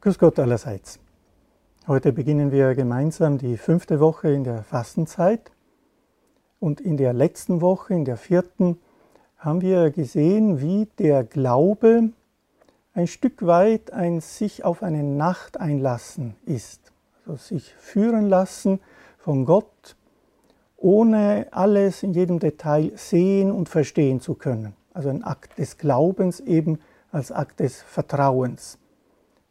Grüß Gott allerseits. Heute beginnen wir gemeinsam die fünfte Woche in der Fastenzeit. Und in der letzten Woche, in der vierten, haben wir gesehen, wie der Glaube ein Stück weit ein sich auf eine Nacht einlassen ist. Also sich führen lassen von Gott, ohne alles in jedem Detail sehen und verstehen zu können. Also ein Akt des Glaubens eben als Akt des Vertrauens.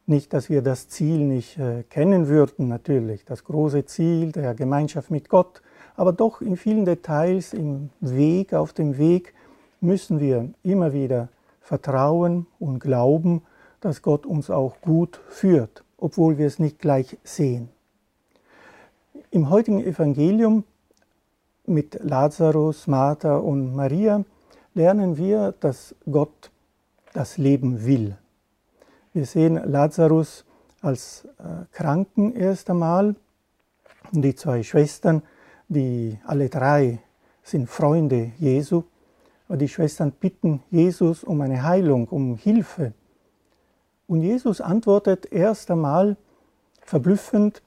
Nicht, dass wir das Ziel nicht äh, kennen würden, natürlich, das große Ziel der Gemeinschaft mit Gott, aber doch in vielen Details im Weg, auf dem Weg, müssen wir immer wieder vertrauen und glauben, dass Gott uns auch gut führt, obwohl wir es nicht gleich sehen. Im heutigen Evangelium mit Lazarus, Martha und Maria lernen wir, dass Gott das Leben will. Wir sehen Lazarus als äh, Kranken erst einmal. Die zwei Schwestern, die alle drei sind Freunde Jesu. Aber die Schwestern bitten Jesus um eine Heilung, um Hilfe. Und Jesus antwortet erst einmal verblüffend,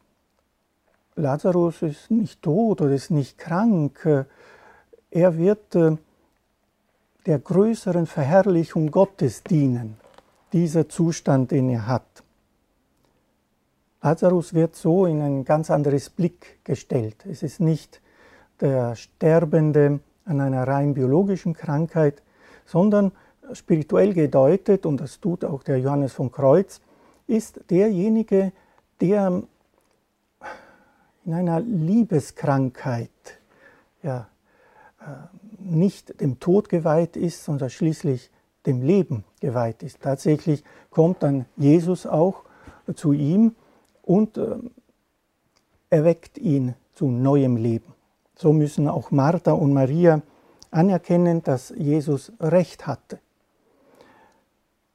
Lazarus ist nicht tot oder ist nicht krank. Er wird äh, der größeren Verherrlichung Gottes dienen dieser Zustand, den er hat. Lazarus wird so in ein ganz anderes Blick gestellt. Es ist nicht der Sterbende an einer rein biologischen Krankheit, sondern spirituell gedeutet, und das tut auch der Johannes von Kreuz, ist derjenige, der in einer Liebeskrankheit ja, äh, nicht dem Tod geweiht ist, sondern schließlich dem Leben geweiht ist. Tatsächlich kommt dann Jesus auch zu ihm und äh, erweckt ihn zu neuem Leben. So müssen auch Martha und Maria anerkennen, dass Jesus recht hatte.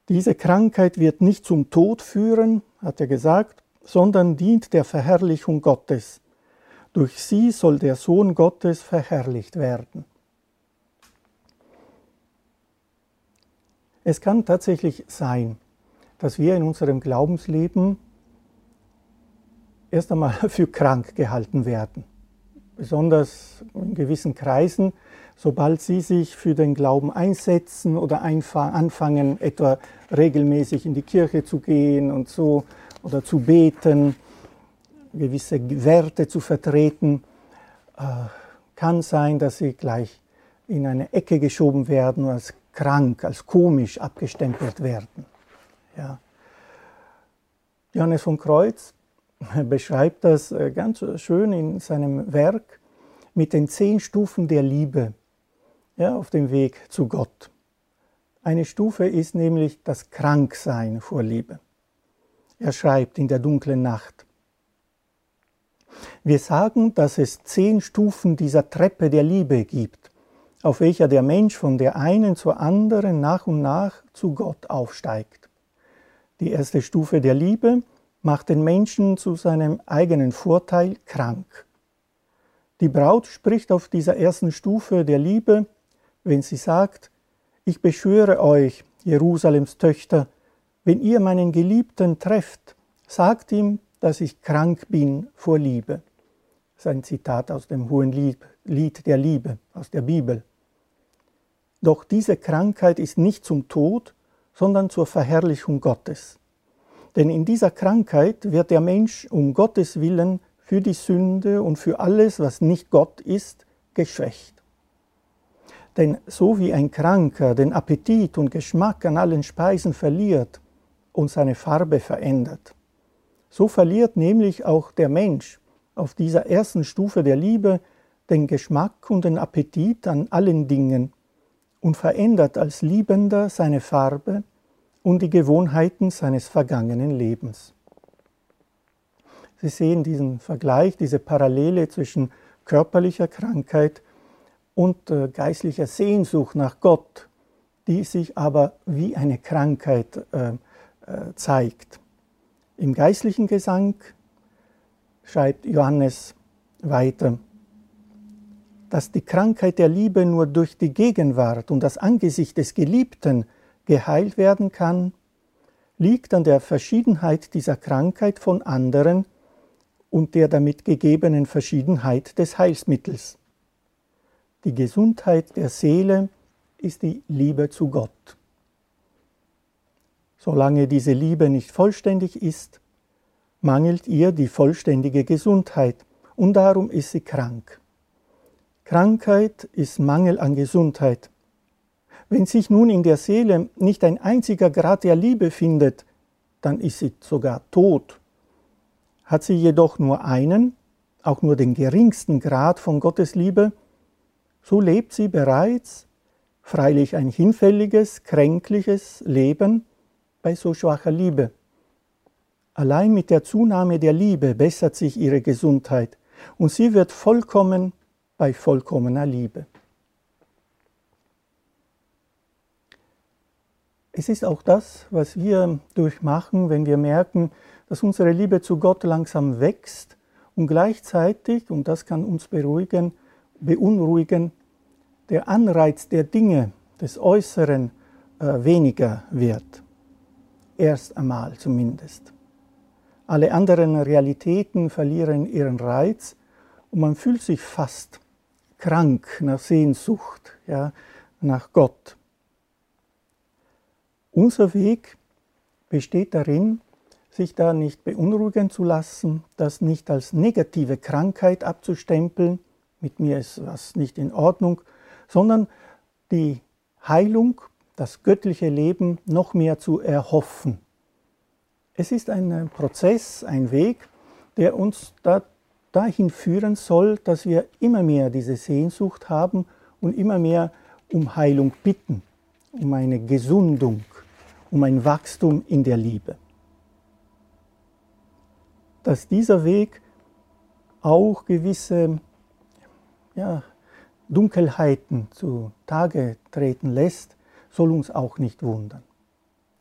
Diese Krankheit wird nicht zum Tod führen, hat er gesagt, sondern dient der Verherrlichung Gottes. Durch sie soll der Sohn Gottes verherrlicht werden. Es kann tatsächlich sein, dass wir in unserem Glaubensleben erst einmal für krank gehalten werden. Besonders in gewissen Kreisen, sobald sie sich für den Glauben einsetzen oder anfangen, etwa regelmäßig in die Kirche zu gehen und so oder zu beten, gewisse Werte zu vertreten, äh, kann sein, dass sie gleich in eine Ecke geschoben werden als krank, als komisch abgestempelt werden. Ja. Johannes von Kreuz beschreibt das äh, ganz schön in seinem Werk mit den zehn Stufen der Liebe ja, auf dem Weg zu Gott. Eine Stufe ist nämlich das Kranksein vor Liebe. Er schreibt in der dunklen Nacht, wir sagen, dass es zehn Stufen dieser Treppe der Liebe gibt auf welcher der Mensch von der einen zur anderen nach und nach zu Gott aufsteigt. Die erste Stufe der Liebe macht den Menschen zu seinem eigenen Vorteil krank. Die Braut spricht auf dieser ersten Stufe der Liebe, wenn sie sagt, ich beschwöre euch, Jerusalems Töchter, wenn ihr meinen Geliebten trefft, sagt ihm, dass ich krank bin vor Liebe. Das ist ein Zitat aus dem Hohen Lied der Liebe, aus der Bibel. Doch diese Krankheit ist nicht zum Tod, sondern zur Verherrlichung Gottes. Denn in dieser Krankheit wird der Mensch um Gottes willen für die Sünde und für alles, was nicht Gott ist, geschwächt. Denn so wie ein Kranker den Appetit und Geschmack an allen Speisen verliert und seine Farbe verändert, so verliert nämlich auch der Mensch auf dieser ersten Stufe der Liebe den Geschmack und den Appetit an allen Dingen und verändert als Liebender seine Farbe und die Gewohnheiten seines vergangenen Lebens. Sie sehen diesen Vergleich, diese Parallele zwischen körperlicher Krankheit und äh, geistlicher Sehnsucht nach Gott, die sich aber wie eine Krankheit äh, zeigt. Im geistlichen Gesang schreibt Johannes weiter, dass die Krankheit der Liebe nur durch die Gegenwart und das Angesicht des Geliebten geheilt werden kann, liegt an der Verschiedenheit dieser Krankheit von anderen und der damit gegebenen Verschiedenheit des Heilsmittels. Die Gesundheit der Seele ist die Liebe zu Gott. Solange diese Liebe nicht vollständig ist, mangelt ihr die vollständige Gesundheit und darum ist sie krank. Krankheit ist Mangel an Gesundheit. Wenn sich nun in der Seele nicht ein einziger Grad der Liebe findet, dann ist sie sogar tot. Hat sie jedoch nur einen, auch nur den geringsten Grad von Gottes Liebe, so lebt sie bereits, freilich ein hinfälliges, kränkliches Leben bei so schwacher Liebe. Allein mit der Zunahme der Liebe bessert sich ihre Gesundheit und sie wird vollkommen bei vollkommener Liebe. Es ist auch das, was wir durchmachen, wenn wir merken, dass unsere Liebe zu Gott langsam wächst und gleichzeitig, und das kann uns beruhigen, beunruhigen, der Anreiz der Dinge, des Äußeren, äh, weniger wird. Erst einmal zumindest. Alle anderen Realitäten verlieren ihren Reiz und man fühlt sich fast krank nach Sehnsucht, ja, nach Gott. Unser Weg besteht darin, sich da nicht beunruhigen zu lassen, das nicht als negative Krankheit abzustempeln, mit mir ist was nicht in Ordnung, sondern die Heilung, das göttliche Leben noch mehr zu erhoffen. Es ist ein äh, Prozess, ein Weg, der uns da, dahin führen soll, dass wir immer mehr diese Sehnsucht haben und immer mehr um Heilung bitten, um eine Gesundung, um ein Wachstum in der Liebe. Dass dieser Weg auch gewisse ja, Dunkelheiten zu Tage treten lässt, soll uns auch nicht wundern.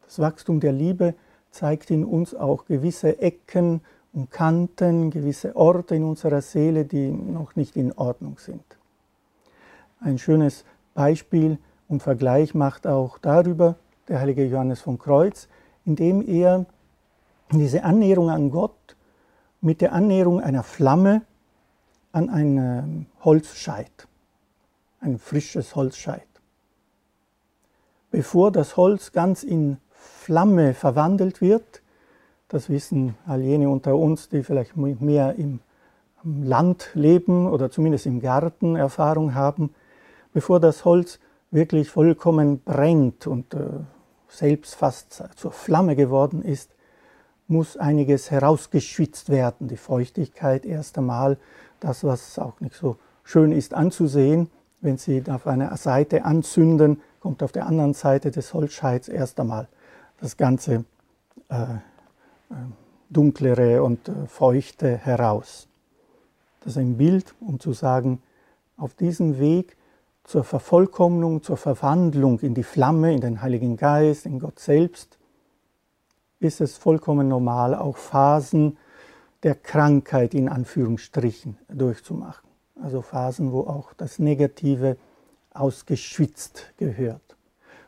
Das Wachstum der Liebe zeigt in uns auch gewisse Ecken und Kanten, gewisse Orte in unserer Seele, die noch nicht in Ordnung sind. Ein schönes Beispiel und Vergleich macht auch darüber der heilige Johannes von Kreuz, indem er diese Annäherung an Gott mit der Annäherung einer Flamme an ein Holzscheit, ein frisches Holzscheit. Bevor das Holz ganz in Flamme verwandelt wird. Das wissen all jene unter uns, die vielleicht mehr im Land leben oder zumindest im Garten Erfahrung haben. Bevor das Holz wirklich vollkommen brennt und äh, selbst fast zur Flamme geworden ist, muss einiges herausgeschwitzt werden. Die Feuchtigkeit erst einmal, das, was auch nicht so schön ist anzusehen, wenn Sie auf einer Seite anzünden, kommt auf der anderen Seite des Holzscheits erst einmal das ganze äh, äh, dunklere und äh, feuchte heraus. Das ist ein Bild, um zu sagen, auf diesem Weg zur Vervollkommnung, zur Verwandlung in die Flamme, in den Heiligen Geist, in Gott selbst, ist es vollkommen normal, auch Phasen der Krankheit in Anführungsstrichen durchzumachen. Also Phasen, wo auch das Negative ausgeschwitzt gehört.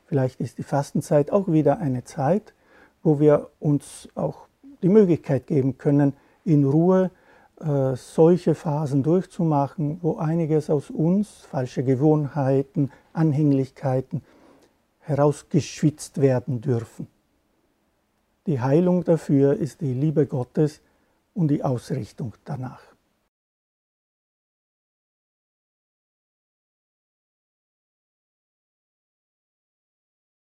Vielleicht ist die Fastenzeit auch wieder eine Zeit, wo wir uns auch die Möglichkeit geben können, in Ruhe äh, solche Phasen durchzumachen, wo einiges aus uns, falsche Gewohnheiten, Anhänglichkeiten, herausgeschwitzt werden dürfen. Die Heilung dafür ist die Liebe Gottes und die Ausrichtung danach.